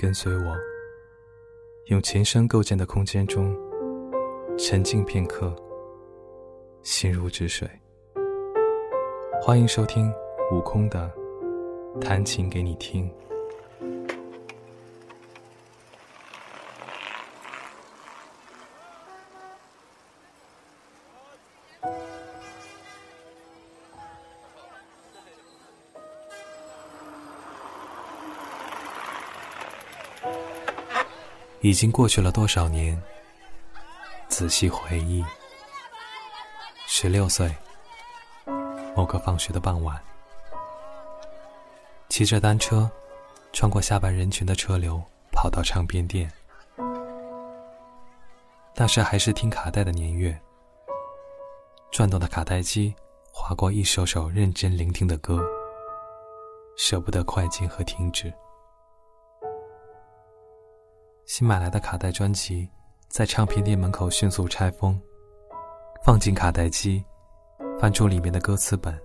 跟随我，用琴声构建的空间中沉静片刻，心如止水。欢迎收听悟空的弹琴给你听。已经过去了多少年？仔细回忆，十六岁，某个放学的傍晚，骑着单车，穿过下班人群的车流，跑到唱片店。那时还是听卡带的年月，转动的卡带机划过一首首认真聆听的歌，舍不得快进和停止。新买来的卡带专辑，在唱片店门口迅速拆封，放进卡带机，翻出里面的歌词本，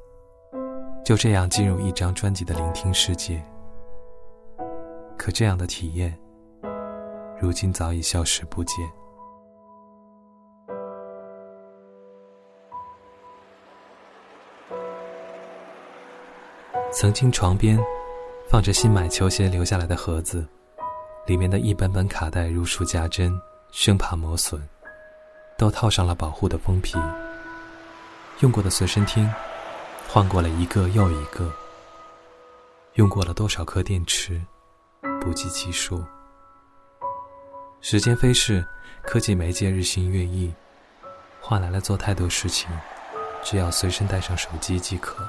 就这样进入一张专辑的聆听世界。可这样的体验，如今早已消失不见。曾经床边放着新买球鞋留下来的盒子。里面的一本本卡带如数家珍，生怕磨损，都套上了保护的封皮。用过的随身听，换过了一个又一个。用过了多少颗电池，不计其数。时间飞逝，科技媒介日新月异，换来了做太多事情，只要随身带上手机即可。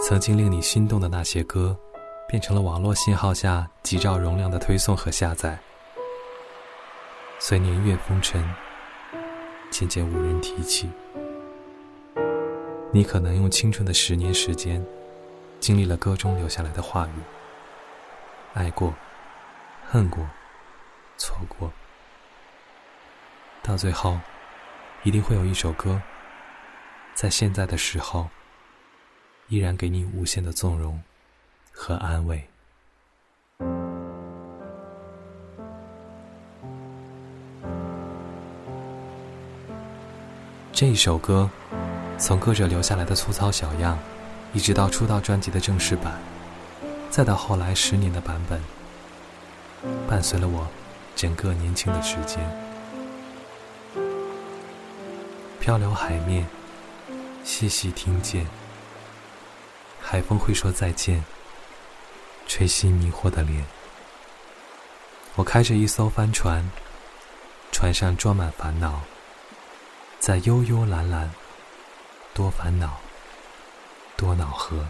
曾经令你心动的那些歌。变成了网络信号下几兆容量的推送和下载，随年月风尘，渐渐无人提起。你可能用青春的十年时间，经历了歌中留下来的话语：爱过，恨过，错过。到最后，一定会有一首歌，在现在的时候，依然给你无限的纵容。和安慰。这一首歌，从歌者留下来的粗糙小样，一直到出道专辑的正式版，再到后来十年的版本，伴随了我整个年轻的时间。漂流海面，细细听见，海风会说再见。吹熄迷惑的脸。我开着一艘帆船，船上装满烦恼，在悠悠蓝蓝，多烦恼，多恼河。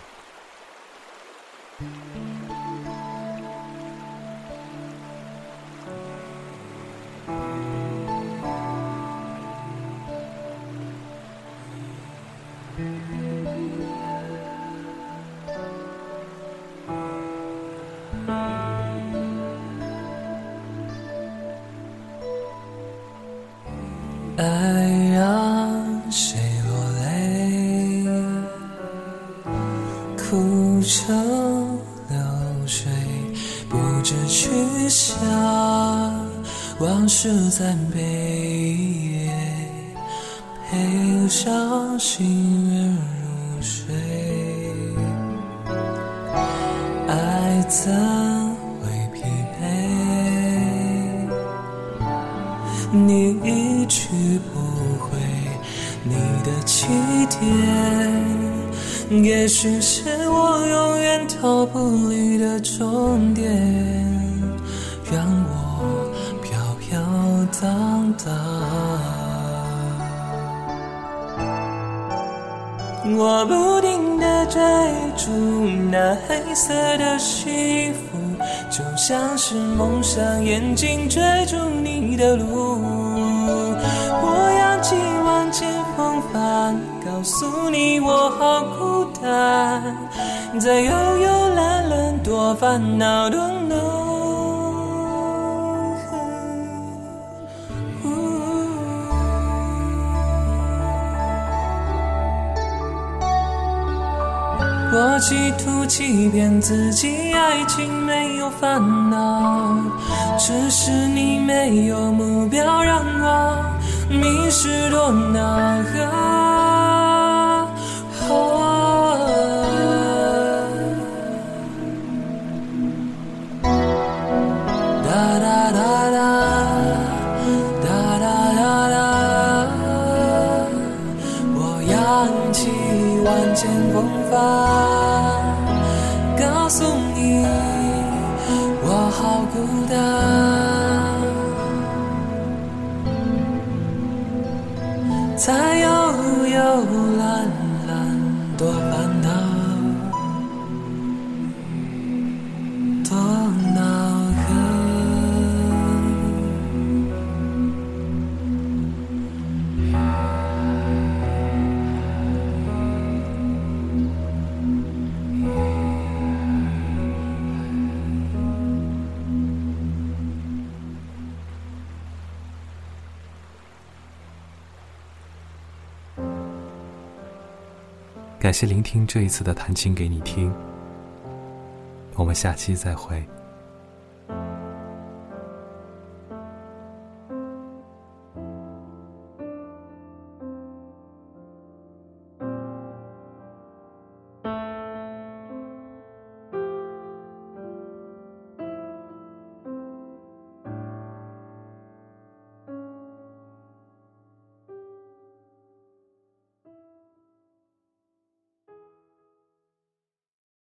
爱让谁落泪，哭成流水，不知去向，往事在背，陪伤心人入睡，怎会疲惫？你一去。不回你的起点，也许是我永远逃不离的终点，让我飘飘荡荡。我不停追逐那黑色的幸福，就像是蒙上眼睛追逐你的路。我扬起万千风帆告诉你，我好孤单，在悠悠蓝蓝，多烦恼的浓。我企图欺骗自己，爱情没有烦恼，只是你没有目标，让我迷失多万千风帆告诉你我好孤单。在幽幽蓝蓝多烦感谢聆听这一次的弹琴给你听，我们下期再会。